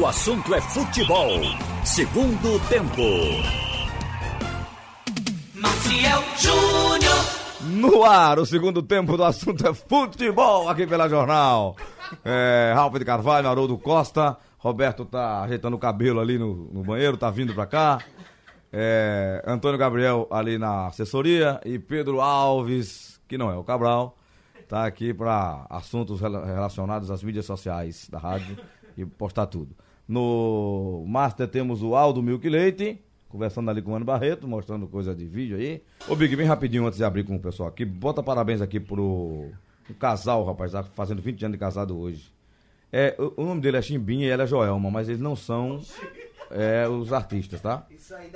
O assunto é futebol. Segundo tempo. Maciel Júnior. No ar, o segundo tempo do assunto é futebol aqui pela Jornal. É, Ralf de Carvalho, Haroldo Costa. Roberto tá ajeitando o cabelo ali no, no banheiro, tá vindo pra cá. É, Antônio Gabriel ali na assessoria e Pedro Alves, que não é o Cabral, tá aqui para assuntos rela- relacionados às mídias sociais da rádio e postar tudo. No Master temos o Aldo Milk Leite, conversando ali com o Ano Barreto, mostrando coisa de vídeo aí. Ô Big, bem rapidinho antes de abrir com o pessoal aqui, bota parabéns aqui pro um casal, rapaz, tá fazendo 20 anos de casado hoje. É, o, o nome dele é Chimbinha e ela é Joelma, mas eles não são é, os artistas, tá?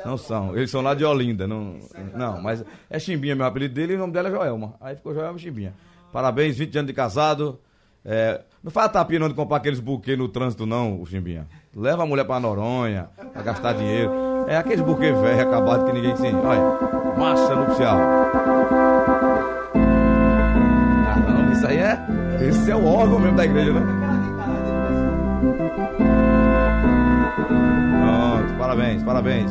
Não são. Eles são lá de Olinda. Não, não mas é Chimbinha meu apelido dele e o nome dela é Joelma. Aí ficou Joelma e Chimbinha. Parabéns, 20 anos de casado. É, não faz tapinha não de comprar aqueles buquês no trânsito, não, o Chimbinha. Leva a mulher pra Noronha, pra gastar dinheiro. É aqueles buquês velho, acabado, que ninguém tem. Olha, marcha nupcial. Caramba, isso aí é. Esse é o órgão mesmo da igreja, né? Pronto, parabéns, parabéns.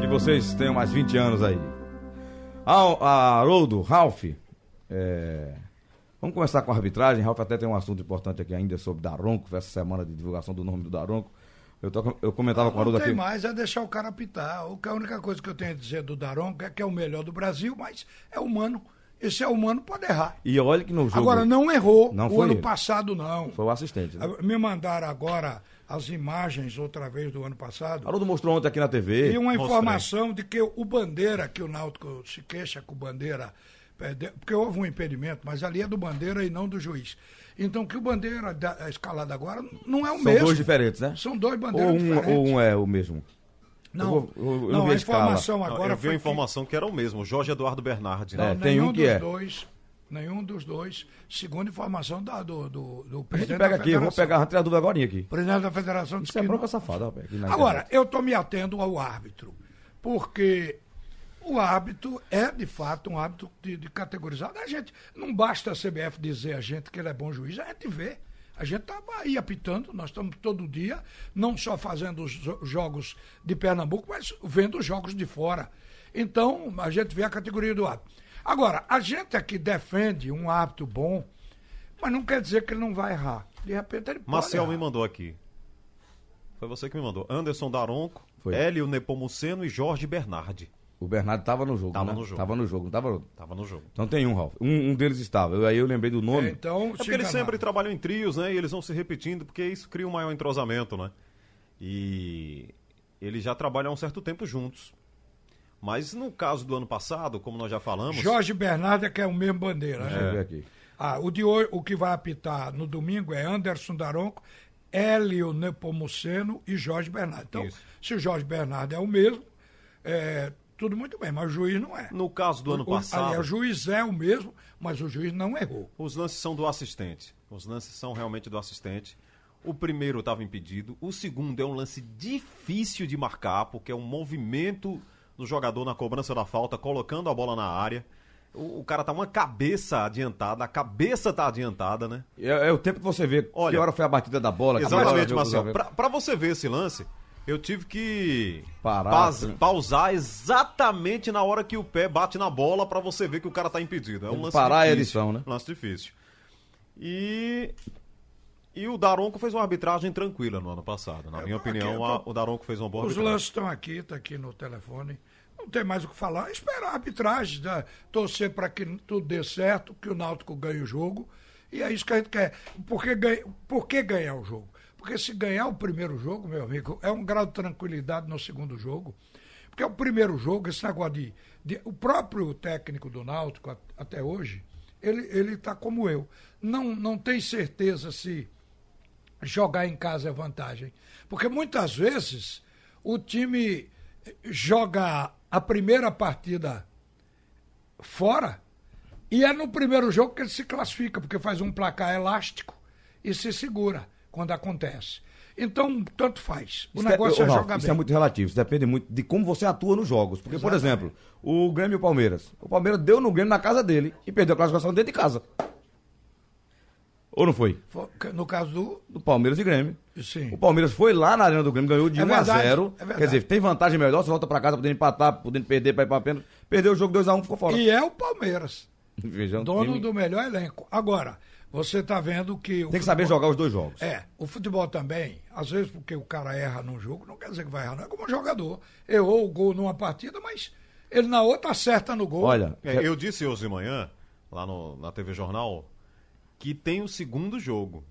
Que vocês tenham mais 20 anos aí. Al- a Haroldo, Ralph, é, vamos começar com a arbitragem. Ralph até tem um assunto importante aqui ainda sobre Daronco, essa semana de divulgação do nome do Daronco. Eu, tô- eu comentava com o Haroldo Não tem aqui. mais, é deixar o cara apitar. O que- A única coisa que eu tenho a dizer do Daronco é que é o melhor do Brasil, mas é humano. Esse é humano, pode errar. E olha que no jogo. Agora, não errou. Não o foi ano ele. passado, não. Foi o assistente. Né? Me mandaram agora as imagens outra vez do ano passado. Haroldo mostrou ontem aqui na TV. E uma Mostrei. informação de que o Bandeira, que o Náutico se queixa com o Bandeira, de- porque houve um impedimento, mas ali é do Bandeira e não do juiz. Então, que o Bandeira da- a escalada agora não é o São mesmo. dois diferentes, né? São dois Ou bandeiras um, diferentes. ou um é o mesmo. Não, Eu eu- eu não não, vi a a escala. informação Não, agora eu vi foi a que- informação que era o mesmo, Jorge Eduardo Bernardi. Não, Né? É, tem nenhum um que dos é. dois, nenhum dos dois, segundo informação da, do, do, do A gente presidente pega da aqui, eu vou pegar a dúvida agora aqui. presidente da federação disse Isso é que bronca não. safada, na Agora, internet. eu estou me atendo ao árbitro, porque o árbitro é, de fato, um árbitro de, de categorizado. A gente, não basta a CBF dizer a gente que ele é bom juiz, a gente vê. A gente está aí apitando, nós estamos todo dia, não só fazendo os jo- jogos de Pernambuco, mas vendo os jogos de fora. Então, a gente vê a categoria do árbitro. Agora, a gente aqui defende um árbitro bom, mas não quer dizer que ele não vai errar. De repente ele pode Marcel me mandou aqui. Foi você que me mandou. Anderson Daronco, Foi. Hélio Nepomuceno e Jorge Bernardi. O Bernardo tava no jogo. Tava né? no jogo. Tava no jogo, não tava no... Tava no jogo. Então tem um, Ralf. Um, um deles estava. Eu, aí eu lembrei do nome. Então, É porque eles sempre trabalham em trios, né? E eles vão se repetindo, porque isso cria um maior entrosamento, né? E eles já trabalham há um certo tempo juntos. Mas no caso do ano passado, como nós já falamos. Jorge Bernardo é que é o mesmo bandeira, Deixa né? eu ver aqui. Ah, o, de hoje, o que vai apitar no domingo é Anderson Daronco, Hélio Nepomuceno e Jorge Bernardo. Então, Isso. se o Jorge Bernardo é o mesmo, é, tudo muito bem, mas o juiz não é. No caso do ano O- o- passado, aliás, o juiz é o mesmo, mas o juiz não errou. os lances são do assistente. Os lances são realmente do assistente. O primeiro estava impedido. O segundo é um lance difícil de marcar, porque é um movimento do jogador na cobrança da falta, colocando a bola na área. O, o cara tá uma cabeça adiantada, a cabeça tá adiantada, né? É, é o tempo que você vê Olha, que hora foi a batida da bola. que Exatamente, Marcelo. Pra, pra você ver esse lance, eu tive que Parar, paz- né? pausar exatamente na hora que o pé bate na bola pra você ver que o cara tá impedido. É um lance parar a difícil. edição, né? Lance difícil. E e o Daronco fez uma arbitragem tranquila no ano passado. Na minha aqui, opinião, tô- a- o Daronco fez uma boa Os arbitragem. lances estão aqui, está aqui no telefone. Não tem mais o que falar. Esperar a arbitragem, né? torcer para que tudo dê certo, que o Náutico ganhe o jogo. E é isso que a gente quer. Por que, ganha- por que ganhar o jogo? Porque se ganhar o primeiro jogo, meu amigo, é um grau de tranquilidade no segundo jogo. Porque o primeiro jogo, esse negócio de. de- o próprio técnico do Náutico, a- até hoje, ele, ele tá como eu. Não, não tem certeza se jogar em casa é vantagem. Porque muitas vezes o time joga a primeira partida fora e é no primeiro jogo que ele se classifica, porque faz um placar elástico e se segura quando acontece. Então, tanto faz. O Isso negócio é, Ralf, jogar isso bem. é muito relativo, isso depende muito de como você atua nos jogos. Porque, por exemplo, o Grêmio e o Palmeiras. O Palmeiras deu no Grêmio na casa dele e perdeu a classificação dentro de casa. Ou não foi? No caso do. Do Palmeiras e Grêmio. Sim. O Palmeiras foi lá na Arena do Grêmio, ganhou de É 1 a verdade, 0 é. Quer dizer, tem vantagem melhor, você volta pra casa podendo empatar, podendo perder pra ir pra pênalti. Perdeu o jogo 2x1, ficou fora. E é o Palmeiras. Veja, um Dono time- do melhor elenco. Agora, você tá vendo que. Tem que saber futebol- jogar os dois jogos. É, o futebol também, às vezes porque o cara erra num jogo, não quer dizer que vai errar, não é como um jogador. Errou o gol numa partida, mas ele na outra acerta no gol. Olha, É, eu disse hoje de manhã, lá no- na TV Jornal, que tem o segundo jogo.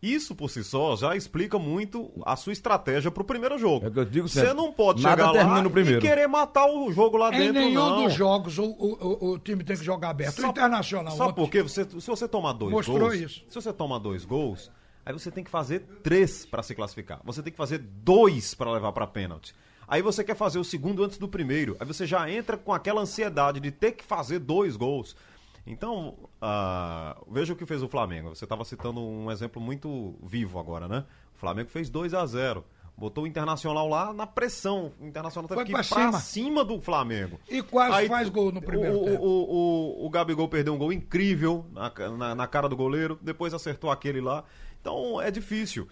Isso por si só já explica muito a sua estratégia pro primeiro jogo. É o que eu digo Você não pode Nada chegar lá no primeiro. e querer matar o jogo lá em dentro, nenhum não. dos jogos o, o, o- o time tem que jogar aberto. o Sabe- Internacional Sabe por quê? Você, se você tomar dois Mostrou gols. isso. Se você tomar dois gols, aí você tem que fazer três para se classificar. Você tem que fazer dois para levar para pênalti. Aí você quer fazer o segundo antes do primeiro. Aí você já entra com aquela ansiedade de ter que fazer dois gols. Então, ah, veja o que fez o Flamengo. Você estava citando um exemplo muito vivo agora, né? O Flamengo fez 2 a 0 Botou o Internacional lá na pressão. O Internacional teve Foi que ir pra cima. cima do Flamengo. E quase faz gol no primeiro o, tempo. o, o, o Gabigol perdeu um gol incrível na, na, na cara do goleiro, depois acertou aquele lá. Então é difícil.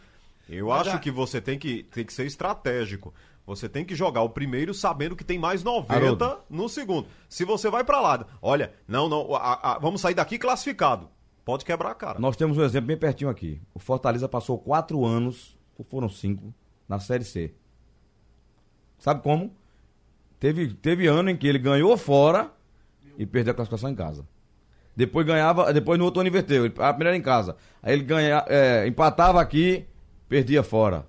Eu Mas acho a- que você tem que, tem que ser estratégico. Você tem que jogar o primeiro sabendo que tem mais 90 Haroldo. no segundo. Se você vai pra lá, olha, não, não, a- a- vamos sair daqui classificado. Pode quebrar a cara. Nós temos um exemplo bem pertinho aqui. O Fortaleza passou quatro anos, ou foram cinco, na Série C. Sabe como? Teve, teve ano em que ele ganhou fora e perdeu a classificação em casa. Depois ganhava, depois no outro ano inverteu. A primeira em casa. Aí ele ganha, é, empatava aqui, perdia fora.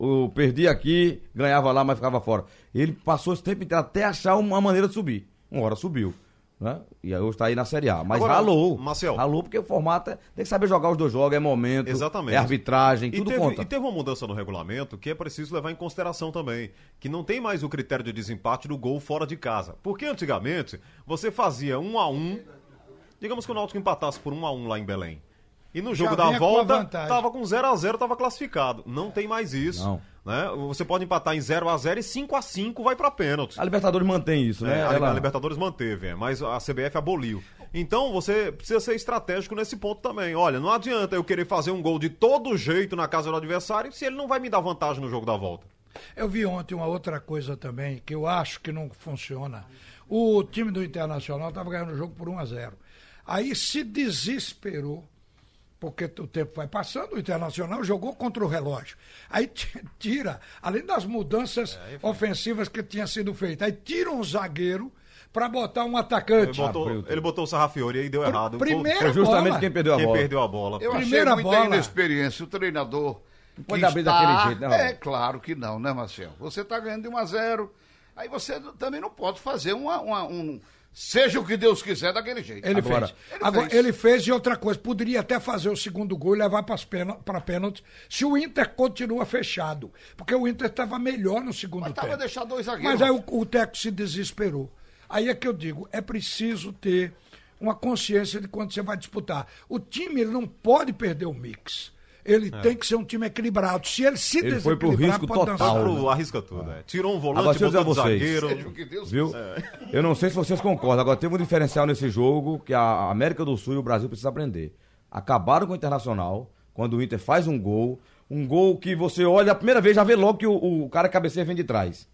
O, perdia aqui, ganhava lá, mas ficava fora. Ele passou esse tempo inteiro até achar uma maneira de subir. Uma hora subiu. Né? E aí hoje está aí na Série A. Mas Agora, ralou. Marcel. Ralou porque o formato é, tem que saber jogar os dois jogos, é momento, Exatamente. é arbitragem, E tudo teve, conta. e teve uma mudança no regulamento que é preciso levar em consideração também. Que não tem mais o critério de desempate do gol fora de casa. Porque antigamente você fazia um a um. Digamos que o Náutico empatasse por um a um lá em Belém. E no jogo da volta, vantagem. tava com 0 a 0 tava classificado. Não tem mais isso. Não. Né? Você pode empatar em 0 a 0 e 5 a 5 vai pra pênalti. A Libertadores mantém isso, né? É, a, Ela- a Libertadores manteve, é, mas a CBF aboliu. Então você precisa ser estratégico nesse ponto também. Olha, não adianta eu querer fazer um gol de todo jeito na casa do adversário se ele não vai me dar vantagem no jogo da volta. Eu vi ontem uma outra coisa também que eu acho que não funciona. O time do Internacional estava ganhando o jogo por 1 a 0. Aí se desesperou, porque o tempo vai passando, o Internacional jogou contra o relógio. Aí ti- tira, além das mudanças ofensivas que tinha sido feitas, aí tira um zagueiro para botar um Ele atacante. botou, abriu tudo. ele botou o Sarrafiori e deu errado. Foi- primeiro- Foi justamente bola. quem perdeu a quem bola. perdeu a bola. Eu Primeira achei muita bola. inexperiência. O treinador. pode que abrir daquele jeito, né, Raul? É claro que não, né, Marcelo? Você está ganhando de 1 a 0 Aí você também não pode fazer uma, uma- um. Seja o que Deus quiser daquele jeito. Ele Agora- fez. Ele Agora, fez. ele fez e outra coisa, poderia até fazer o segundo gol e levar para pênalti se o Inter continua fechado. Porque o Inter estava melhor no segundo Mas tempo. deixar dois zagueiros. Mas aí o, o técnico se desesperou. Aí é que eu digo, é preciso ter uma consciência de quando você vai disputar. O time ele não pode perder o mix. Ele tem que ser um time equilibrado. Se ele se Ele foi pro risco total, dançar. Pro- arrisca tudo, é. Tirou um Agora, volante, dizer botou vocês. zagueiro. Seja o que Deus Viu? quiser. Eu não sei se vocês concordam. Agora teve um diferencial nesse jogo que a América do Sul e o Brasil precisam aprender. Acabaram com o Internacional quando o Inter faz um gol. Um gol que você olha a primeira vez, já vê logo que o, o cara cabeceia vem de trás.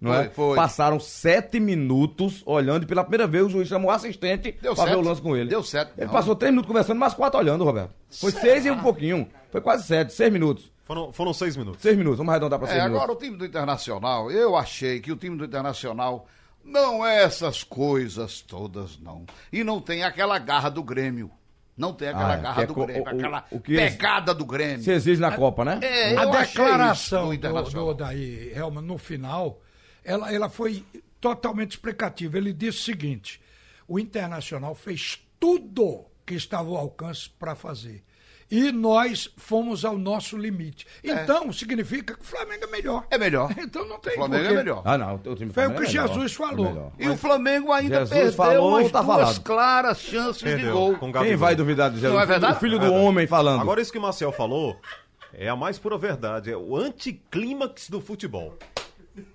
Não Foi, é? foi. Passaram sete minutos olhando e pela primeira vez o juiz chamou o assistente Deu pra ver certo. o lance com ele. Deu certo. Ele Não. passou três minutos conversando, mais quatro olhando, Roberto. Foi seis e um pouquinho. Foi quase sete, seis minutos. Foram, foram seis minutos. Seis minutos, vamos arredondar pra seis É, minutos. agora o time do Internacional, eu achei que o time do Internacional não é essas coisas todas, não. E não tem aquela garra do Grêmio. Não tem aquela Ah, é, que garra é do Grêmio, o- aquela o que pegada do Grêmio. Se exige na Copa, né? É, a eu achei isso declaração do do, Internacional. do Odair Helman no final, ela, ela foi totalmente explicativa. Ele disse o seguinte: o Internacional fez tudo que estava ao alcance para fazer. E nós fomos ao nosso limite. Então, significa que o Flamengo é melhor. É melhor. Então não tem O Flamengo porquê. é melhor. Ah, não. O time Foi o Flamengo que é melhor. Jesus É falou. melhor. E o Flamengo ainda Jesus perdeu falou, umas tá duas falado. claras chances de Perdeu, gol. com Quem vai duvidar de Jesus? Não é verdade? O filho do É homem falando. Agora, isso que o Marcel falou é a mais pura verdade. É o anticlímax do futebol.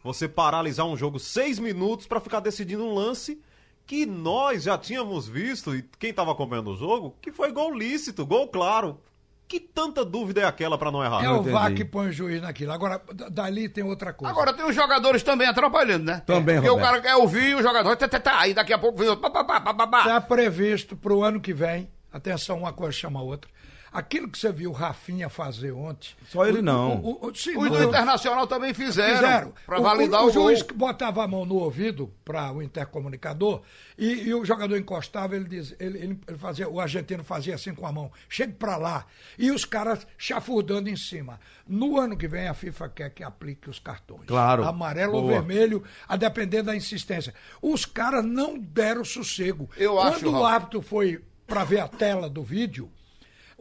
Você paralisar um jogo seis minutos pra ficar decidindo um lance que nós já tínhamos visto, e quem estava acompanhando o jogo, que foi gol lícito, gol claro. Que tanta dúvida é aquela para não errar? É o. VAR que põe o juiz naquilo. Agora, dali tem outra coisa. Agora tem os jogadores também atrapalhando, né? Também, Porque o Roberto. cara quer ouvir o jogador, tá, tá, tá, aí daqui a pouco vem outro. Está previsto para o ano que vem, atenção, uma coisa chama a outra. Aquilo que você viu o Rafinha fazer ontem. Só ele o- não. O, o, o, sim, Os não, do Internacional também fizeram. Fizeram. Pra O- validar o, o, o juiz gol. que botava a mão no ouvido para o intercomunicador e, e o jogador encostava, ele, diz, ele, ele- ele fazia, o argentino fazia assim com a mão, chega para lá. E os caras chafurdando em cima. No ano que vem a FIFA quer que aplique os cartões. Claro. Amarelo ou Boa. vermelho, a depender da insistência. Os caras não deram sossego. Eu Quando acho, o árbitro foi para ver a tela do vídeo,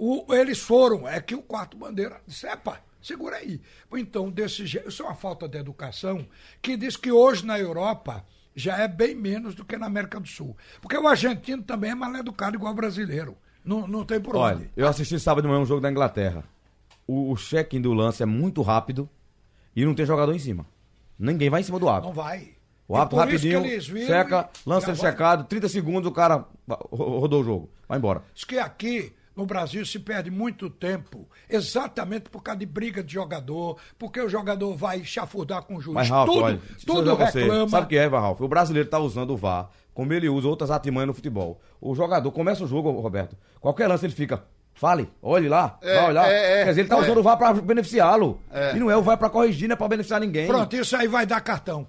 o- eles foram, é que o quarto bandeira disse, epa, segura aí. Então, desse jeito, isso é uma falta de educação que diz que hoje na Europa já é bem menos do que na América do Sul. Porque o argentino também é mal educado igual o brasileiro. Não, não tem por Olha, onde. eu assisti sábado de manhã um jogo da Inglaterra. O, o check-in do lance é muito rápido e não tem jogador em cima. Ninguém vai em cima do Não árbitro. vai. O árbitro rapidinho, e- lança ele agora- checado, 30 segundos o cara ro- rodou o jogo. Vai embora. Diz que aqui no Brasil se perde muito tempo, exatamente por causa de briga de jogador, porque o jogador vai chafurdar com o juiz. Mas, Ralf, tudo olha, tudo pra você, reclama. Sabe o que é, Ralf? O brasileiro tá usando o VAR, como ele usa outras artimanhas no futebol. O jogador começa o jogo, Roberto, qualquer lance ele fica, fale, olhe lá, É, vai olhar. é, é, Quer dizer, ele tá é. usando o VAR pra beneficiá-lo. É. E não é o VAR pra corrigir, não é pra beneficiar ninguém. Pronto, isso aí vai dar cartão.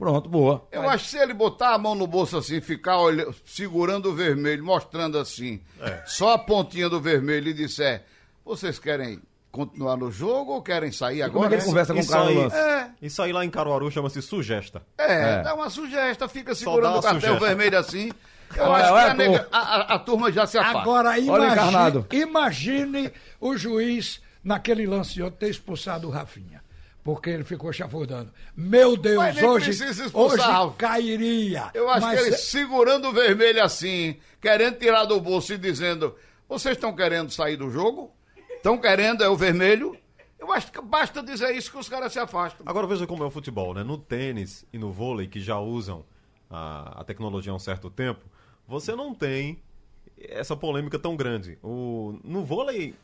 Pronto, boa. Eu acho que se ele botar a mão no bolso assim, ficar olhando, segurando o vermelho, mostrando assim, É. só a pontinha do vermelho e disser, vocês querem continuar no jogo ou querem sair como é agora? que ele conversa com o Isso cara no aí, lance? É. isso aí lá em Caruaru chama-se sugesta. É, É. dá uma sugesta, fica segurando o cartel sugesta. vermelho assim. Eu Olha, acho que olha, a, nega- a, a- a turma já se afasta. Agora, Olha o imagine, imagine o juiz, naquele lance de ontem, ter expulsado o Rafinha. Porque ele ficou chafurdando. Meu Deus, hoje, hoje cairia. Eu acho Mas que ele é- segurando o vermelho assim, querendo tirar do bolso e dizendo: vocês estão querendo sair do jogo? Estão querendo, é o vermelho? Eu acho que basta dizer isso que os caras se afastam. Agora veja como é o futebol, né? No tênis e no vôlei, que já usam a, a tecnologia há um certo tempo, você não tem essa polêmica tão grande. O, no vôlei,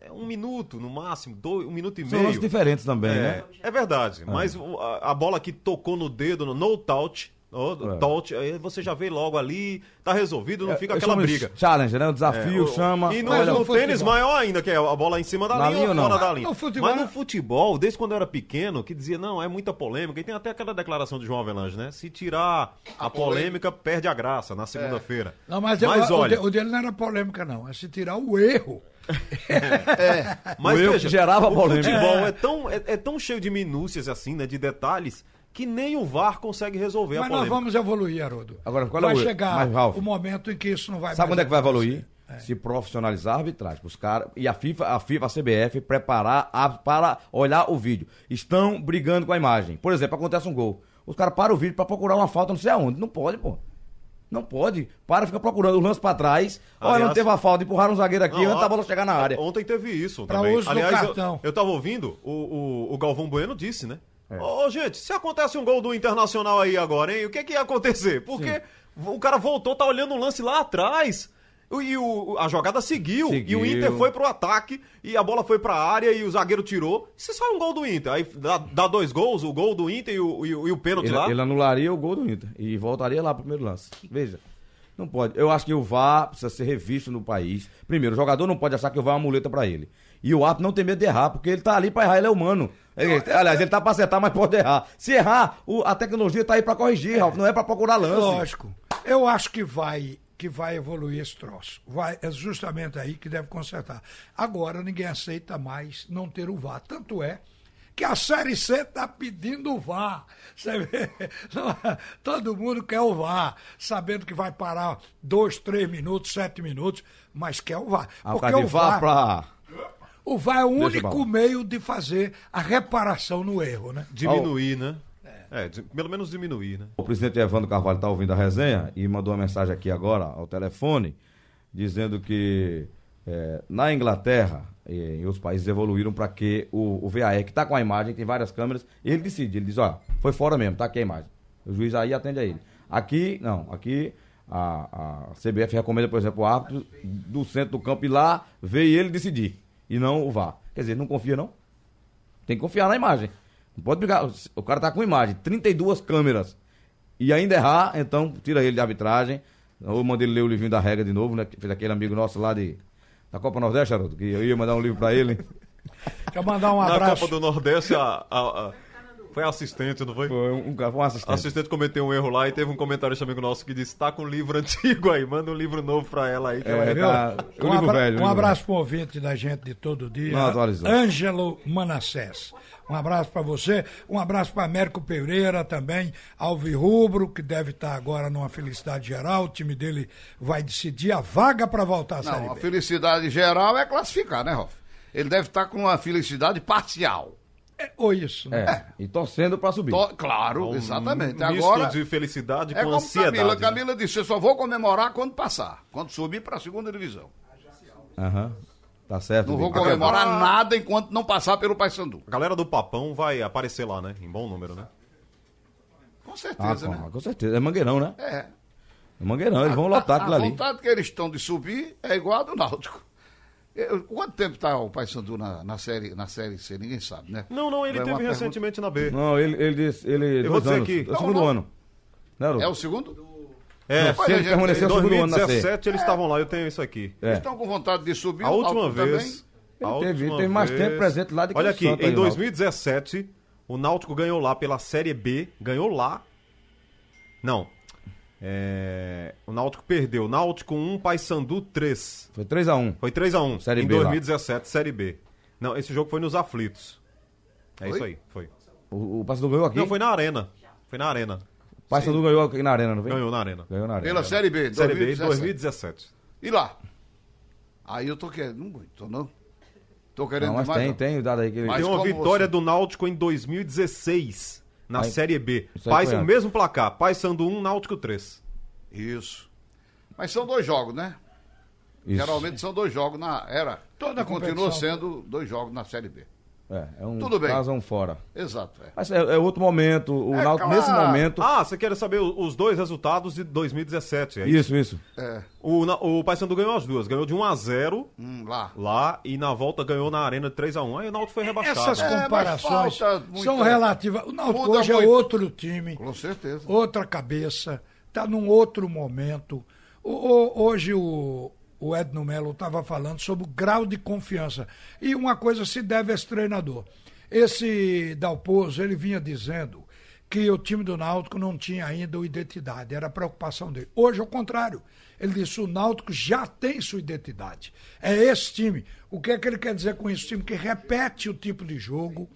é um minuto, no máximo, dois, um minuto e São meio. lances diferentes também, É, né? é verdade, mas o- a, a bola que tocou no dedo, no no touch, É. touch, aí você já vê logo ali, tá resolvido, não fica Eu aquela chamo briga. Challenge, né? O desafio, É, o- chama. E no, olha, no no tênis maior ainda, que é a bola em cima da Na linha linha ou fora não? da linha. No futebol- Mas no futebol, desde quando eu era pequeno, que dizia, não, é muita polêmica, e tem até aquela declaração de João Avelange, né? Se tirar a, polêmica, perde a graça na segunda-feira. Não, mas, eu- mas o, olha, o dele não era polêmica, não. É se tirar o erro. mas o erro veja, que gerava o polêmica. futebol é tão, é, é tão cheio de minúcias assim, né? De detalhes, que nem o VAR consegue resolver Mas a nós vamos evoluir, Haroldo. Agora, qual é vai o erro? chegar Mas, Ralf, o momento em que isso não vai Sabe quando é que vai evoluir? Se profissionalizar a arbitragem. Os caras, e a FIFA, a FIFA, a CBF preparar a- para olhar o vídeo. Estão brigando com a imagem. Por exemplo, acontece um gol. Os caras param o vídeo para procurar uma falta não sei aonde. Não pode, pô. Não pode. Para, fica procurando o lance pra trás. Olha, Aliás- não teve a falta, empurraram um zagueiro aqui Não, antes da bola chegar na área. Ontem teve isso uso do Aliás, cartão. Eu, eu tava ouvindo, o, o, o Galvão Bueno disse, né? É. Ô, gente, se acontece um gol do Internacional aí agora, hein? O que que ia acontecer? Porque o cara voltou, tá olhando o lance lá atrás. E o, a jogada seguiu, Seguiu. E o Inter foi pro ataque. E a bola foi pra área e o zagueiro tirou. E se sai um gol do Inter? Aí dá, dá dois gols, o gol do Inter e o, e e o pênalti Ele, lá. ele anularia o gol do Inter e voltaria lá pro primeiro lance. Veja. Não pode. Eu acho que o VAR precisa ser revisto no país. Primeiro, o jogador não pode achar que o VAR é uma muleta pra ele. E o árbitro não tem medo de errar, porque ele tá ali pra errar, ele é humano. Ele- aliás, ele tá pra acertar, mas pode errar. Se errar, o- a tecnologia tá aí pra corrigir, Ralf, não é pra procurar lance. Lógico. Eu acho que vai que vai evoluir esse troço. Vai, é justamente aí que deve consertar. Agora ninguém aceita mais não ter o VAR. Tanto é que a Série C está pedindo o VAR. Você vê? Todo mundo quer o VAR, sabendo que vai parar dois, três minutos, sete minutos, mas quer o VAR. Ah, Porque o VAR VAR, pra. O VAR é o único meio de fazer a reparação no erro, né? Diminuir, né? É, de- pelo menos diminuir, né? O presidente Evandro Carvalho está ouvindo a resenha e mandou uma mensagem aqui agora ao telefone, dizendo que eh, na Inglaterra e em outros países evoluíram para que o, o VAR, que está com a imagem, tem várias câmeras, ele decide, ele diz, ó, foi fora mesmo, tá aqui a imagem. O juiz aí atende a ele. Aqui, não, aqui a, a CBF recomenda, por exemplo, o árbitro do centro do campo ir lá, ver e ele decidir. E não o VAR. Quer dizer, não confia não? Tem que confiar na imagem. Não pode brigar. O cara tá com imagem, 32 câmeras. E ainda errar, então tira ele de arbitragem. Eu mandei ele ler o livrinho da regra de novo, né? Que fez aquele amigo nosso lá de, da Copa Nordeste, Haroldo, que eu ia mandar um livro pra ele. Quer mandar um Na abraço. Copa do Nordeste, a, a- a- foi assistente, não foi? Foi um, um assistente. A assistente cometeu um erro lá e teve um comentário de amigo nosso que disse: tá com um livro antigo aí, manda um livro novo pra ela aí. Que ela É, Viu? tá, o um, livro abra- velho, o um abraço pro ouvinte da gente de todo dia. Ângelo Manassés. Um abraço para você. Um abraço para Américo Pereira também. Alvirrubro, que deve estar agora numa felicidade geral. O time dele vai decidir a vaga para voltar à Série Não, a B. felicidade geral é classificar, né, Rolf? Ele deve estar com uma felicidade parcial. É, ou isso. né? É, e torcendo pra subir. To- Claro, Um exatamente. misto Agora, de felicidade é com como ansiedade. Camila. né? Camila disse, eu só vou comemorar quando passar. Quando subir para a segunda divisão. Aham. Tá certo. Não vou Vitor. comemorar nada enquanto não passar pelo Paysandu. A galera do Papão vai aparecer lá, né? Em bom número, né? Com Ah, certeza, com, né? com certeza. É mangueirão, né? É. É mangueirão, eles vão lotar aquilo ali. A vontade que eles estão de subir é igual a do Náutico. Eu- Quanto tempo está o Paysandu na, na, série, na série C? Ninguém sabe, né? Não, não, ele É teve pergunta- recentemente na B. Não, ele, ele disse. Ele, Eu vou dizer anos. aqui. É o segundo Não, não. ano. Né? É o segundo? É, Se ele gente, permanecer o em segundo ano na C. 2017 eles estavam lá, eu tenho isso aqui. É. Eles estão com vontade de subir. A última vez. também. a Ele teve- última teve mais vez- tempo presente lá do que Olha aqui, Santa aí, em Náutico. 2017, o Náutico ganhou lá pela Série B, ganhou lá. Não. É, Náutico perdeu. Náutico 1, Paysandu 3. Foi 3x1. Foi 3x1 Série em B lá. 2017, Série B. Não, esse jogo foi nos aflitos. É Foi? isso aí, foi. O, o Paysandu ganhou aqui. Não, foi na Arena. Foi na Arena. O Paysandu ganhou aqui na arena, não foi? Ganhou na Arena. Ganhou na arena. Pela Série B, Série B 2017. 2017. E lá? Aí eu tô querendo muito, não? Tô querendo Não, mas demais, tem, não. tem o dado aí que ele. Mas Tem uma vitória você- do Náutico em 2016, na Aí- Série B. Isso aí Pai, foi o mesmo placar, Paysandu 1, Náutico 3. Isso. Mas são dois jogos, né? Isso. Geralmente são dois jogos na. Era. Toda e continua sendo dois jogos na Série B. É, é um Tudo bem. é um fora. Exato. É. Mas é, é outro momento. O É Náutico, claro. nesse momento. Ah, você quer saber os dois resultados de 2017, é isso? isso, isso. É. O, Na- o Paysandu ganhou as duas, ganhou de 1 a 0 Hum, lá. lá e na volta ganhou na Arena de 3 a 1 Aí o Náutico foi rebaixado. Essas É, comparações são relativas. O Náutico hoje é muito. outro time. Com certeza. outra cabeça, está num outro momento. O- o- hoje o, o Edno Melo estava falando sobre o grau de confiança. E uma coisa se deve a esse treinador. Esse Dalpozo, ele vinha dizendo que o time do Náutico não tinha ainda identidade, era a preocupação dele. Hoje, ao contrário, ele disse: o Náutico já tem sua identidade. É esse time. O que é que ele quer dizer com isso? Time que repete o tipo de jogo,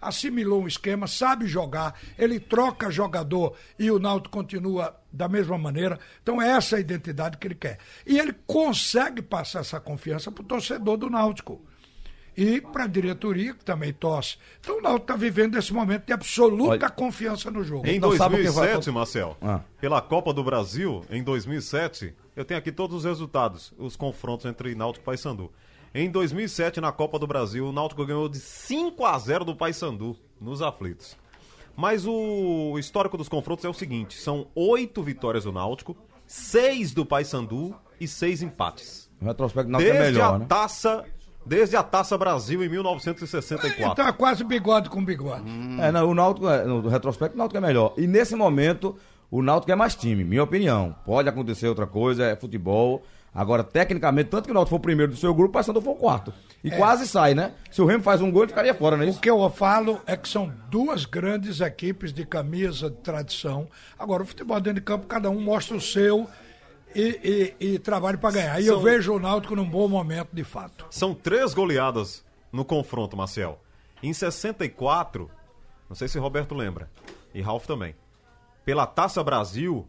assimilou um esquema, sabe jogar, ele troca jogador e o Náutico continua da mesma maneira. Então, é essa a identidade que ele quer. E ele consegue passar essa confiança para o torcedor do Náutico. E para a diretoria, que também torce. Então, o Náutico está vivendo esse momento de absoluta Olha, confiança no jogo. Em Não sabe o que vai 2007, Marcel, Ah. pela Copa do Brasil, em 2007, eu tenho aqui todos os resultados, os confrontos entre Náutico e Paysandu. Em 2007, na Copa do Brasil, o Náutico ganhou de 5 a 0 do Paysandu, nos aflitos. Mas o histórico dos confrontos é o seguinte, são oito vitórias do Náutico, seis do Paysandu e seis empates. O retrospecto do Náutico é Desde melhor, a né? taça, desde a Taça Brasil em 1964. Então, é quase bigode com bigode. É, não, o Náutico, é- no retrospecto, o Náutico é melhor. E nesse momento, o Náutico é mais time, minha opinião. Pode acontecer outra coisa, é futebol. Agora, tecnicamente, tanto que o Náutico foi o primeiro do seu grupo, o Paysandu foi o quarto. E quase sai, né? Se o Remo faz um gol, ele ficaria fora, não é isso? O que eu falo é que são duas grandes equipes de camisa de tradição. Agora, o futebol dentro de campo, cada um mostra o seu e, e, e trabalha para ganhar. E eu São- vejo o Náutico num bom momento, de fato. São três goleadas no confronto, Marcel. Em 64, não sei se Roberto lembra, e Ralf também. Pela Taça Brasil,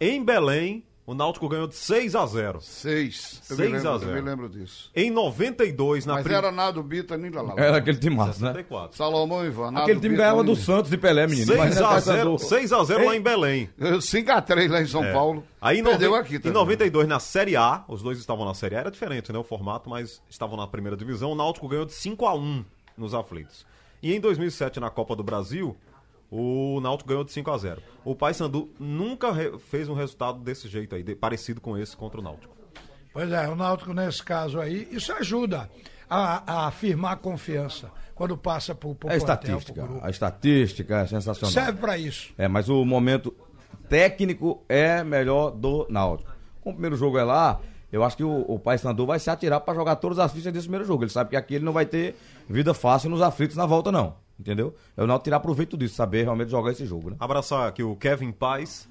em Belém, o Náutico ganhou de 6 a 0. Seis. Eu, Seis me lembro, a eu zero. me lembro disso. Em 92, na Mas prim- era Nado Bita, nem lá. Era aquele time massa, né? 64. Salomão e Ivan. Nado Aquele time Bita, ganhava do Santos de Pelé, menino. 6 Imagina a Paysandu. 0, 6 a 0 lá em Belém. 5x3 lá em São É. Paulo. Aí em, Perdeu aqui em também. 92, na Série A, os dois estavam na Série A, era diferente, né? O formato, mas estavam na primeira divisão. O Náutico ganhou de 5 a 1 nos aflitos. E em 2007, na Copa do Brasil, O Náutico ganhou de 5 a 0 O Paysandu nunca fez um resultado desse jeito aí, de- parecido com esse contra o Náutico. Pois é, o Náutico nesse caso aí, isso ajuda a, a afirmar a confiança quando passa por, por É estatística. A estatística é sensacional. Serve para isso. É, mas o momento técnico é melhor do Náutico. Como o primeiro jogo é lá, eu acho que o, o Paysandu vai se atirar para jogar todas as fichas desse primeiro jogo. Ele sabe que aqui ele não vai ter vida fácil nos aflitos na volta, não. Entendeu? É o Náutico tirar proveito disso, saber realmente jogar esse jogo, né? Abraçar aqui o Kevin Paz,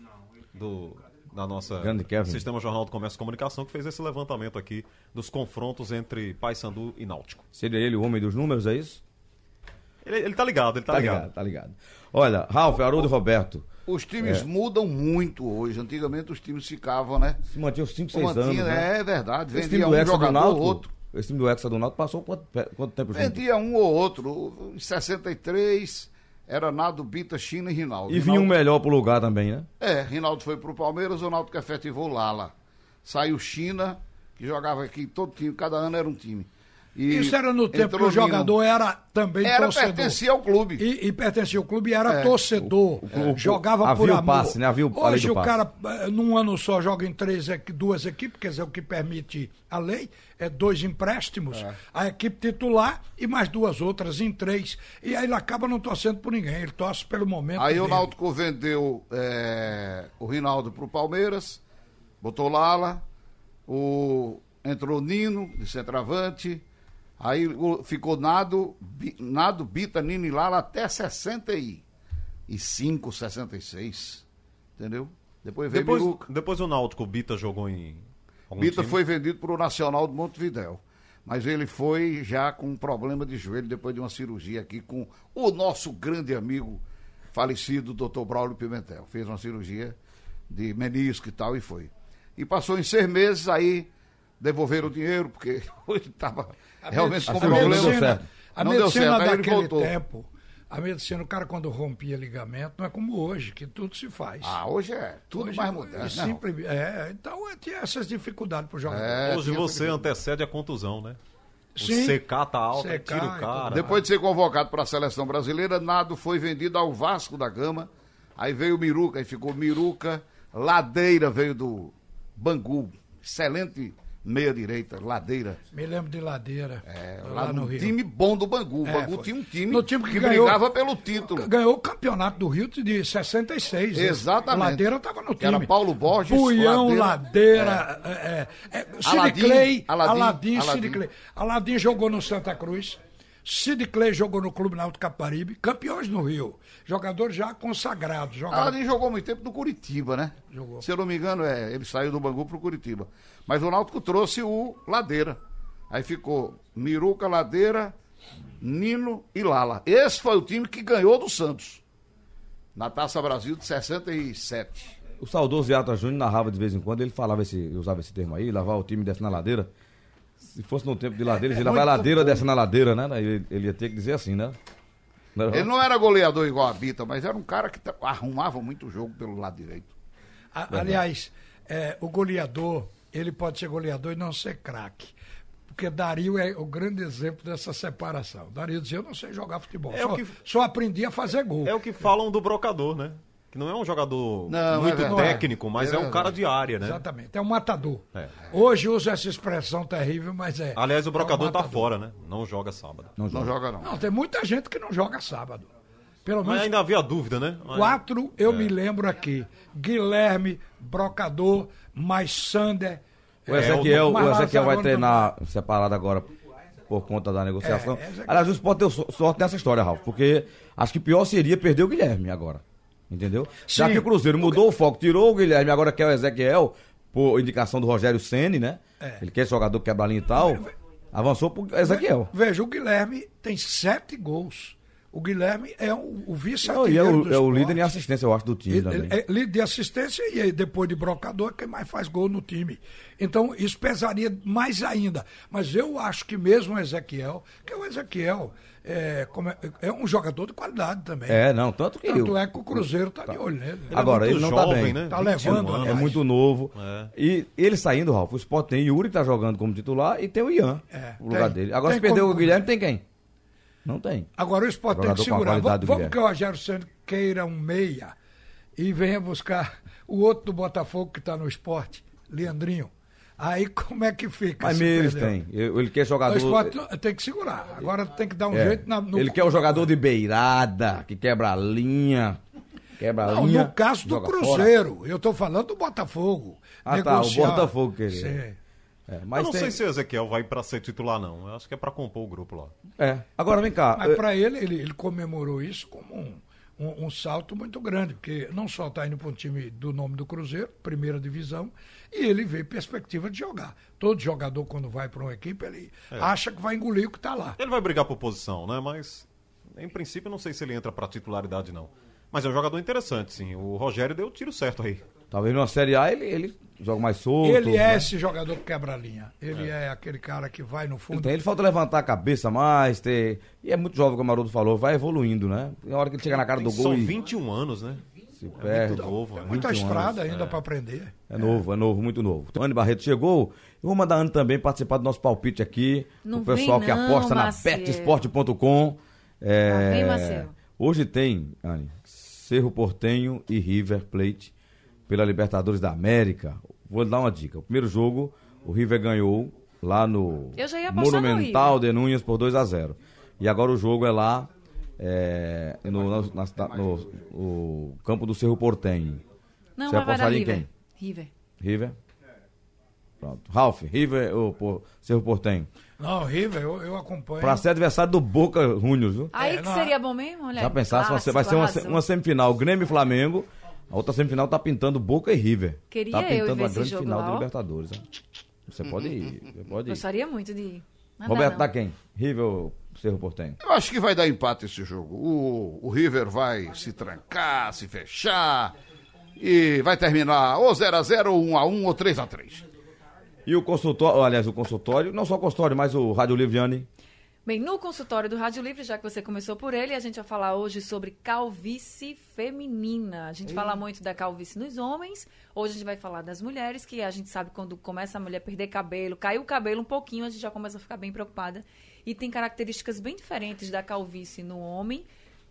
do, da nossa Grande Kevin. Sistema Jornal do Comércio e Comunicação, que fez esse levantamento aqui dos confrontos entre Paysandu e Náutico. Seria ele o homem dos números, é isso? Ele, ele tá ligado, ele tá, ligado. tá ligado. Olha, Ralf, Haroldo e Roberto. Os times É. mudam muito hoje. Antigamente os times ficavam, né? Se mantinha uns 5, 6 anos. Né? É verdade. Vendia um jogador outro. Esse time do Hexa do Náutico passou quanto, quanto tempo junto? Vendia um ou outro. Em 63 era Nado, Bita, China e Rinaldo. E vinha um Rinaldo- melhor pro lugar também, né? É, Rinaldo foi pro Palmeiras, o Náutico efetivou Lala. Saiu China, que jogava aqui todo time, cada ano era um time. E Isso era no tempo que o jogador era também. Era, torcedor. pertencia ao clube. E, e pertencia ao clube e era É. torcedor. o- o- jogava havia por o amor. passe, né? Havia o- Hoje o passe. cara, eh, num ano só, joga em três, duas equipes, quer dizer, o que permite a lei, é dois empréstimos, a equipe titular e mais duas outras em três. E aí ele acaba não torcendo por ninguém, ele torce pelo momento. Aí o dele. Náutico vendeu é, o Rinaldo pro Palmeiras, botou Lala, o, entrou Nino de centroavante, aí ficou Nado, Nado, Bita, Nino e Lala até 65, 66. Entendeu? Depois veio Depois, Miruca. depois o Náutico, Bita jogou em. Bita time? foi vendido para o Nacional de Montevidéu. Mas ele foi já com um problema de joelho depois de uma cirurgia aqui com o nosso grande amigo falecido, Dr. Braulio Pimentel. Fez uma cirurgia de menisco e tal e foi. E passou em seis meses, aí devolveram o dinheiro, porque ele estava realmente com a cirurgia não deu problemas. certo. A Não deu medicina certo, aí ele daquele voltou. tempo, a medicina, o cara quando rompia ligamento, não é como hoje, que tudo se faz. Ah, hoje é tudo Hoje mais é moderno. né, simples- é, então é, tinha essas dificuldades para o jogador. É, Hoje você antecede a contusão, né? O Sim. Tá alto, CK tira o cara. tudo. Depois de ser convocado para a seleção brasileira, Nado foi vendido ao Vasco da Gama. Aí veio o Miruca, aí ficou Miruca. Ladeira veio do Bangu. Excelente meia-direita, Ladeira. Me lembro de Ladeira, É, lá, lá no no Rio. time bom do Bangu. O É, Bangu foi. tinha um time, No time que que, ganhou- brigava pelo título. Ganhou o campeonato do Rio de 66. esse. Exatamente. Ladeira estava no Que era time. Paulo Borges, Buião, Ladeira. Ladeira, é, é, é, Sid Aladim, Aladim, Aladim, Aladim. Clay. Aladim jogou no Santa Cruz. Sid Clay jogou no Clube Náutico Caparibe, campeões no Rio. Jogadores já consagrados. Jogadores... Aladim jogou muito tempo no Curitiba, né? Jogou. Se eu não me engano, é, ele saiu do Bangu pro Curitiba. Mas o Náutico trouxe o Ladeira. Aí ficou Miruca, Ladeira, Nino e Lala. Esse foi o time que ganhou do Santos. Na Taça Brasil de 67. O saudoso Yata Júnior narrava de vez em quando, ele falava esse, usava esse termo aí, lavar o time desce na ladeira. Se fosse no tempo de ladeira, ele é muito ladeira, desce na ladeira, né? Ele, ele ia ter que dizer assim, né? Não Ele não era goleador igual a Bita, mas era um cara que arrumava muito jogo pelo lado direito. A- aliás, é, o goleador, ele pode ser goleador e não ser craque. Porque Dario é o grande exemplo dessa separação. Dario dizia, eu não sei jogar futebol, É o só, que- só aprendi a fazer gol. É o que falam do brocador, né? Que não é um jogador Não, muito é técnico, mas É é, um cara de área, né? Exatamente, é um matador. É. Hoje usa essa expressão terrível, mas é. Aliás, o é um brocador tá fora, né? Não joga sábado. Não Não joga. joga, não. Não, tem muita gente que não joga sábado. Pelo Mas menos ainda havia dúvida, né? quatro É. eu me lembro aqui. Guilherme, Brocador, mais Sander. O Ezequiel, o- mas Ezequiel vai não treinar separado agora por conta da negociação. É, Ezequiel- Aliás, o Sport deu so- sorte nessa história, Ralf, porque acho que pior seria perder o Guilherme agora. Entendeu? Já Sim. que o Cruzeiro mudou o foco, tirou o Guilherme, agora quer o Ezequiel, por indicação do Rogério Ceni, né? É. Ele quer esse jogador quebra-linha e tal. Avançou pro Ezequiel. Veja, o Guilherme tem sete gols. O Guilherme é o, o e é vice-artilheiro o, do é o líder em assistência, eu acho, do time Ele, também. ele é líder de assistência e aí, depois de brocador é quem mais faz gol no time. Então isso pesaria mais ainda. Mas eu acho que mesmo o Ezequiel, que o Ezequiel é, como é, é um jogador de qualidade também. É, não, tanto que. Tanto o- é que o Cruzeiro tá de olho nele. né? Agora, ele não tá jovem, bem. né? Tá 21 levando, anos. É muito novo. É. E ele saindo, Ralf, o Sport tem Yuri que tá jogando como titular e tem o Ian É, no lugar tem. dele. Agora, se perder como- o Guilherme, tem quem? Não tem. Agora o esporte tem que segurar. Vamos, vamos que o Rogério Santos queira um meia e venha buscar o outro do Botafogo que está no esporte, Leandrinho. Aí como é que fica? Mas eles têm. Ele quer jogador. O esporte tem que segurar. Agora tem que dar um É. jeito na, no Ele quer o jogador de beirada, que quebra a linha. Quebra a Não, linha. no caso do joga fora. Cruzeiro, eu estou falando do Botafogo. Ah, tá, o Negociar- Botafogo queria. Sim. É, Eu mas não tem- sei se o Ezequiel vai pra ser titular, não. Eu acho que é pra compor o grupo lá. É. Agora vem cá. Mas para ele, ele, ele comemorou isso como um, um- um salto muito grande, porque não só está indo para um time do nome do Cruzeiro, primeira divisão, e ele vê perspectiva de jogar. Todo jogador, quando vai para uma equipe, ele É. acha que vai engolir o que está lá. Ele vai brigar por posição, né? Mas, em princípio, eu não sei se ele entra pra titularidade, não. Mas é um jogador interessante, sim. O Rogério deu o tiro certo aí. Talvez numa Série A ele, ele joga mais solto. Ele é né? esse jogador que quebra a linha. Ele é, aquele cara que vai no fundo. tem, ele falta levantar a cabeça mais, ter... E é muito jovem, como o Maroto falou, vai evoluindo, né? Na hora que ele chega na cara do gol São e 21 anos, né? se perde. muito novo, Tem é muita 21 estrada anos. ainda para aprender. É novo, é novo, muito novo. Então, Anne Barreto chegou. Eu vou mandar a Anne também participar do nosso palpite aqui. Não o pessoal vem que não, aposta na Maciel. betesport.com. É, vem, Maciel. hoje tem, Anne, Cerro Portenho e River Plate pela Libertadores da América. Vou dar uma dica. O primeiro jogo, o River ganhou lá no no Monumental River. de Núñez por 2 a 0 E agora o jogo é lá é, no, na- na- no- no campo do Cerro Portenho. Não, Você apostaria em quem? River. River. Pronto. Ralf, River ou por Cerro Portenho? Não, River, eu, eu acompanho. Pra ser adversário do Boca Juniors, viu? Aí É, que não, seria bom mesmo? Olha, Já pensasse, vai ser- vai ser uma, clássico, uma semifinal Grêmio e Flamengo. A outra semifinal tá pintando Boca e River. Queria tá eu ir pintando ver esse grande jogo final lá, da ó. Libertadores. hein? Você pode ir. Você pode ir. Gostaria muito de ir. Mas Roberto, dá tá não. quem? River ou Cerro Portenho? Eu acho que vai dar empate esse jogo. O, o River vai se trancar, se fechar e vai terminar ou 0x0, ou 1x1 ou 3x3. E o consultório, aliás, o consultório, não só o consultório, mas o Rádio Liviane. Bem, no consultório do Rádio Livre, já que você começou por ele, a gente vai falar hoje sobre calvície feminina. A gente fala muito da calvície nos homens, hoje a gente vai falar das mulheres, que a gente sabe quando começa a mulher a perder cabelo, cai o cabelo um pouquinho, a gente já começa a ficar bem preocupada. E tem características bem diferentes da calvície no homem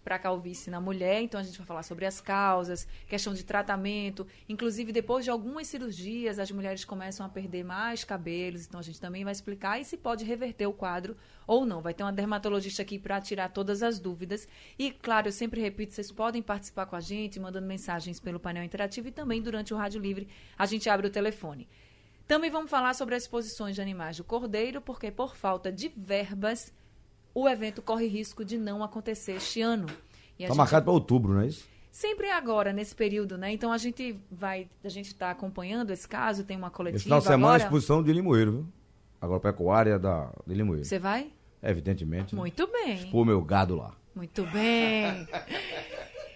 para calvície na mulher, então a gente vai falar sobre as causas, questão de tratamento, inclusive depois de algumas cirurgias as mulheres começam a perder mais cabelos, então a gente também vai explicar e se pode reverter o quadro ou não. Vai ter uma dermatologista aqui para tirar todas as dúvidas. E claro, eu sempre repito, vocês podem participar com a gente, mandando mensagens pelo painel interativo e também durante o Rádio Livre a gente abre o telefone. Também vamos falar sobre as exposições de animais do Cordeiro, porque por falta de verbas o evento corre risco de não acontecer este ano. E a Tá gente- marcado pra outubro, não é isso? Sempre é agora, nesse período, né? Então a gente vai, a gente está acompanhando esse caso, tem uma Esse coletiva final de semana a agora. exposição de Limoeiro, viu? Agora pecuária da, de Limoeiro. Você vai? Evidentemente. né? Muito bem. Expor meu gado lá. Muito bem.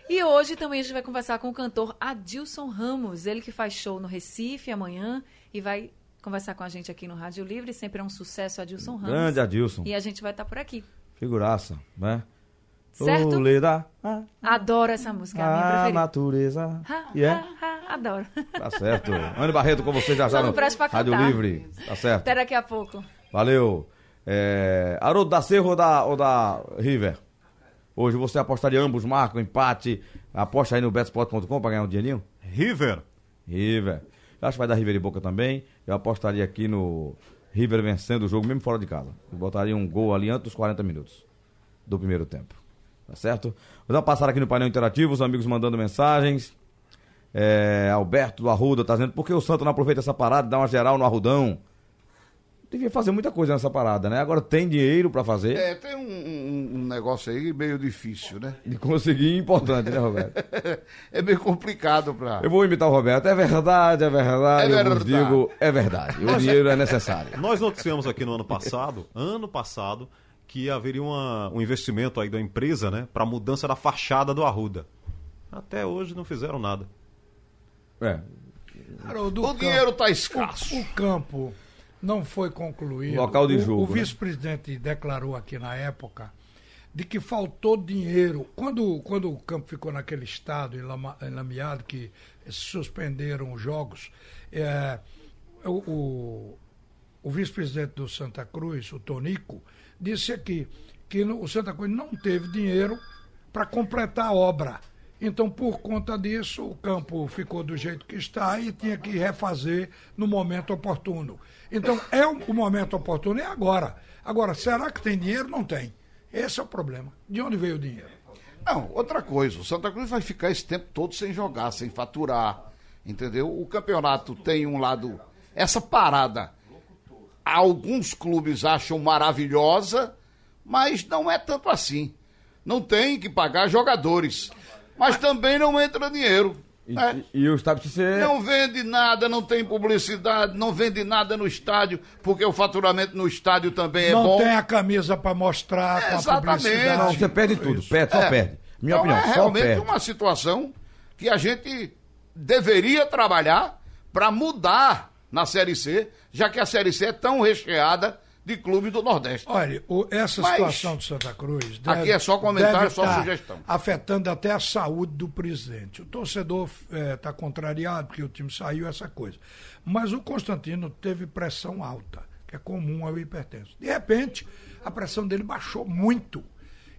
E hoje também a gente vai conversar com o cantor Adilson Ramos, ele que faz show no Recife amanhã e vai conversar com a gente aqui no Rádio Livre. Sempre é um sucesso, Adilson Ramos. Grande Adilson. E a gente vai estar por aqui. Figuraça, né? Certo? Leda, a, Adoro essa música, é a minha a preferida. natureza. Ha, E é? ha, ha, adoro. Tá certo. Anne Barreto com você já já no Rádio. Livre. Tá certo. Até daqui a pouco. Valeu. É, Haroldo da Cerro ou da, ou da River? Hoje você apostaria ambos, marcam, empate. Aposta aí no betsport.com pra ganhar um dinheirinho? River. River. Acho que vai dar River e Boca também. Eu apostaria aqui no River vencendo o jogo, mesmo fora de casa. Eu botaria um gol ali antes dos 40 minutos do primeiro tempo. Tá certo? Vou dar uma passada aqui no painel interativo, os amigos mandando mensagens. É, Alberto do Arruda tá dizendo, por que o Santo não aproveita essa parada e dá uma geral no Arrudão? Devia fazer muita coisa nessa parada, né? Agora tem dinheiro pra fazer É, tem um, um- negócio aí meio difícil, né? e conseguir importante, né, Roberto? É meio complicado pra. Eu vou imitar o Roberto. É verdade, é verdade. É Eu verdade. digo, é verdade. O dinheiro é necessário. Nós noticiamos aqui no ano passado, ano passado, que haveria uma- um investimento aí da empresa, né, para mudança da fachada do Arruda. Até hoje não fizeram nada. É, Haroldo, O campo- dinheiro tá escasso. O, o campo não foi concluído. Local de O- jogo, O, né? vice-presidente declarou aqui na época de que faltou dinheiro. Quando, quando o campo ficou naquele estado enlameado, que suspenderam os jogos, é, o, o, o vice-presidente do Santa Cruz, o Tonico, disse aqui que no- o Santa Cruz não teve dinheiro para completar a obra. Então, por conta disso, o campo ficou do jeito que está e tinha que refazer no momento oportuno. Então, é o, momento oportuno é agora. Agora, será que tem dinheiro? Não tem. Esse é o problema. De onde veio o dinheiro? Não, outra coisa, o Santa Cruz vai ficar esse tempo todo sem jogar, sem faturar, entendeu? O campeonato tem um lado. Essa parada, alguns clubes acham maravilhosa, mas não é tanto assim. Não tem que pagar jogadores, mas também não entra dinheiro. E, né? e- e o estádio precisa ser. Não vende nada, não tem publicidade, não vende nada no estádio, porque o faturamento no estádio também é não bom. tem a camisa para mostrar com a Exatamente. publicidade. Não, você perde tudo. Perde, só É. perde. Minha então opinião, é só realmente perde. uma situação que a gente deveria trabalhar para mudar na Série C, já que a Série C é tão recheada de clubes do Nordeste. Olha, o- essa Mas- situação de Santa Cruz. Aqui é só comentário, deve só tá sugestão. Afetando até a saúde do presidente. O torcedor está contrariado porque o time saiu, essa coisa. Mas o Constantino teve pressão alta, que é comum ao hipertenso. De repente, a pressão dele baixou muito.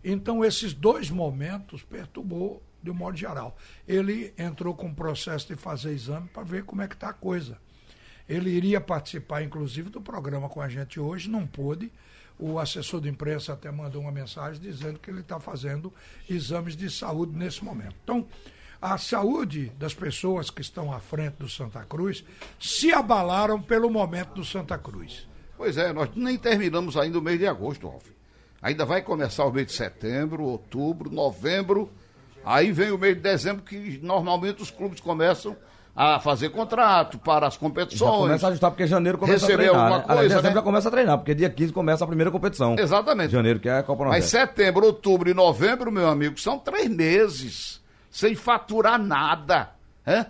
Então, esses dois momentos perturbou de um modo geral. Ele entrou com o processo de fazer exame para ver como é que está a coisa. Ele iria participar, inclusive, do programa com a gente hoje, não pôde. O assessor de imprensa até mandou uma mensagem dizendo que ele está fazendo exames de saúde nesse momento. Então, a saúde das pessoas que estão à frente do Santa Cruz se abalaram pelo momento do Santa Cruz. Pois é, nós nem terminamos ainda o mês de agosto, Ralf. Ainda vai começar o mês de setembro, outubro, novembro. Aí vem o mês de dezembro, que normalmente os clubes começam a fazer contrato para as Já competições. começa a ajustar porque janeiro começa Receber a treinar. alguma né? Aliás, coisa, dezembro né? já começa a treinar, porque dia 15 começa a primeira competição. Exatamente. Janeiro, que é a Copa Mas Nordeste. setembro, outubro e novembro, meu amigo, são três meses sem faturar nada. Hein?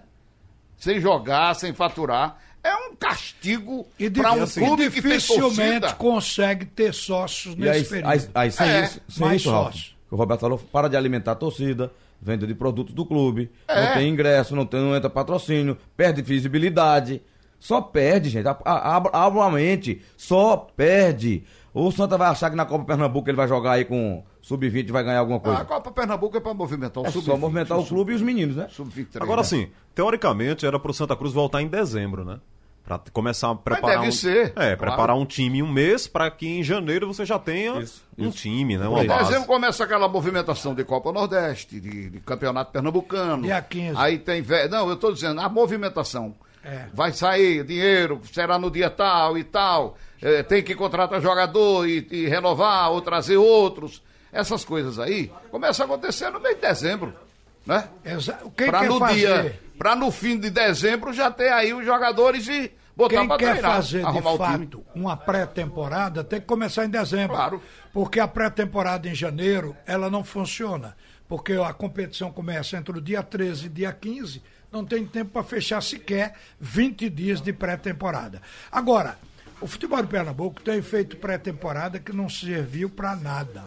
Sem jogar, sem faturar. É um castigo E para um difi- clube que dificilmente consegue ter sócios E nesse aí, período. aí, aí sem É, isso, sem mais isso Ralf, sócio. que o Roberto falou, para de alimentar a torcida, venda de produtos do clube, É. não tem ingresso, não, tem, não entra patrocínio, perde visibilidade. Só perde, gente. Abra a mente, só perde. O Santa vai achar que na Copa Pernambuco ele vai jogar aí com sub-20 e vai ganhar alguma coisa. A Copa Pernambuco é para movimentar o é sub só movimentar o clube e os meninos, né? Sub-23. Agora né? sim, teoricamente era pro Santa Cruz voltar em dezembro, né? Pra t- começar a preparar deve um, ser, É, claro. preparar um time em um mês pra que em janeiro você já tenha Isso, um isso. time, né? Por Uma. Em base. dezembro começa aquela movimentação de Copa Nordeste, de, de Campeonato Pernambucano. Dia 15. Aí tem. Não, eu estou dizendo, a movimentação. É. Vai sair dinheiro, será no dia tal e tal. eh, tem que contratar jogador e, e renovar ou trazer outros. Essas coisas aí começam a acontecer no mês de dezembro. Né? Para no fazer, dia. Para no fim de dezembro já ter aí os jogadores e botar Quem para quer treinar. fazer de fato uma pré-temporada tem que começar em dezembro. Claro. Porque a pré-temporada em janeiro, ela não funciona. Porque a competição começa entre o dia 13 e dia 15, não tem tempo para fechar sequer 20 dias de pré-temporada. Agora, o futebol de Pernambuco tem feito pré-temporada que não serviu para nada.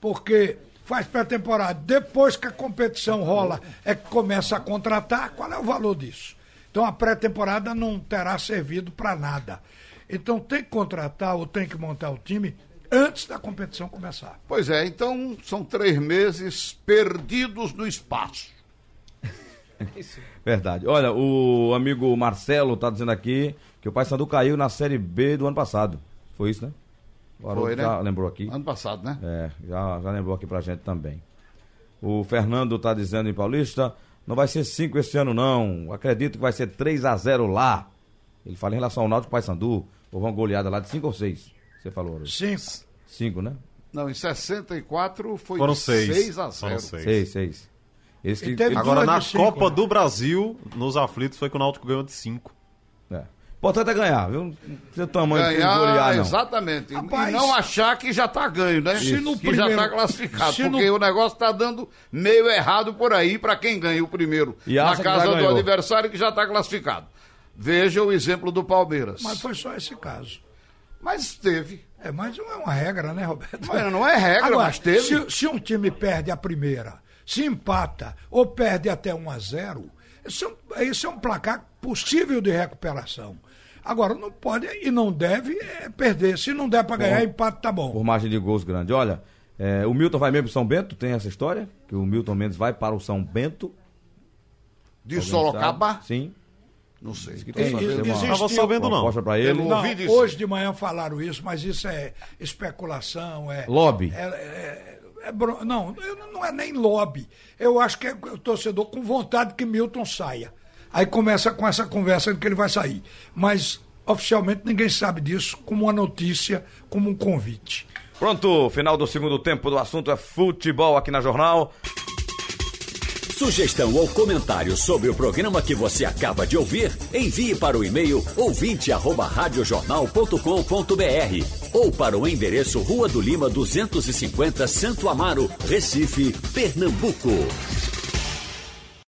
Porque faz pré-temporada, depois que a competição rola, é que começa a contratar, qual é o valor disso? Então a pré-temporada não terá servido para nada. Então tem que contratar ou tem que montar o time antes da competição começar. Pois é, então são três meses perdidos no espaço. Verdade. Olha, o amigo Marcelo tá dizendo aqui que o Paysandu caiu na Série B do ano passado. Foi isso, né? O Haroldo Foi, né? já lembrou aqui. Ano passado, né? É, já, já lembrou aqui pra gente também. O Fernando tá dizendo em Paulista, não vai ser 5 esse ano não. Acredito que vai ser 3 a 0 lá. Ele fala em relação ao Náutico Paysandu, houve uma goleada lá de 5 ou 6. Você falou, Haroldo. Cinco. 5, né? Não, em 64 foi Foram de seis. 6 a 0. Foram seis. 6, 6. Eles que, Agora na Copa né? do Brasil, nos aflitos, foi que o Náutico ganhou de 5. Importante é ganhar, viu? Não precisa tamanho de Ganhar, golear, não. exatamente. Rapaz, e não achar que já tá ganho, né? se no que já primeiro- tá classificado. se no- Porque o negócio tá dando meio errado por aí para quem ganha o primeiro. E na já casa do ganhou. adversário que já tá classificado. Veja o exemplo do Palmeiras. Mas foi só esse caso. Mas teve. É, mas não é uma regra, né, Roberto? Mas não é regra, Agora, mas teve. Se, se um time perde a primeira, se empata ou perde até 1 a 0 isso é um, isso é um placar possível de recuperação. Agora, não pode e não deve é, perder. Se não der para ganhar, empate tá bom. por margem de gols grande. Olha, É, o Milton vai mesmo para São Bento, tem essa história? Que o Milton Mendes vai para o São Bento. De Alguém Sorocaba? sabe? Sim. Não sei. Que tem- uma, existe- Tava sabendo não. para ele. Eu não Não, ouvi disso. hoje de manhã falaram isso, mas isso é especulação, é. Lobby. é- é- é não, não é nem lobby. Eu acho que é o torcedor com vontade que Milton saia. Aí começa com essa conversa de que ele vai sair. Mas oficialmente ninguém sabe disso, como uma notícia, como um convite. Pronto, final do segundo tempo do assunto é futebol aqui na Jornal. Sugestão ou comentário sobre o programa que você acaba de ouvir, envie para o e-mail ouvinte@radiojornal.com.br ou para o endereço Rua do Lima 250, Santo Amaro, Recife, Pernambuco.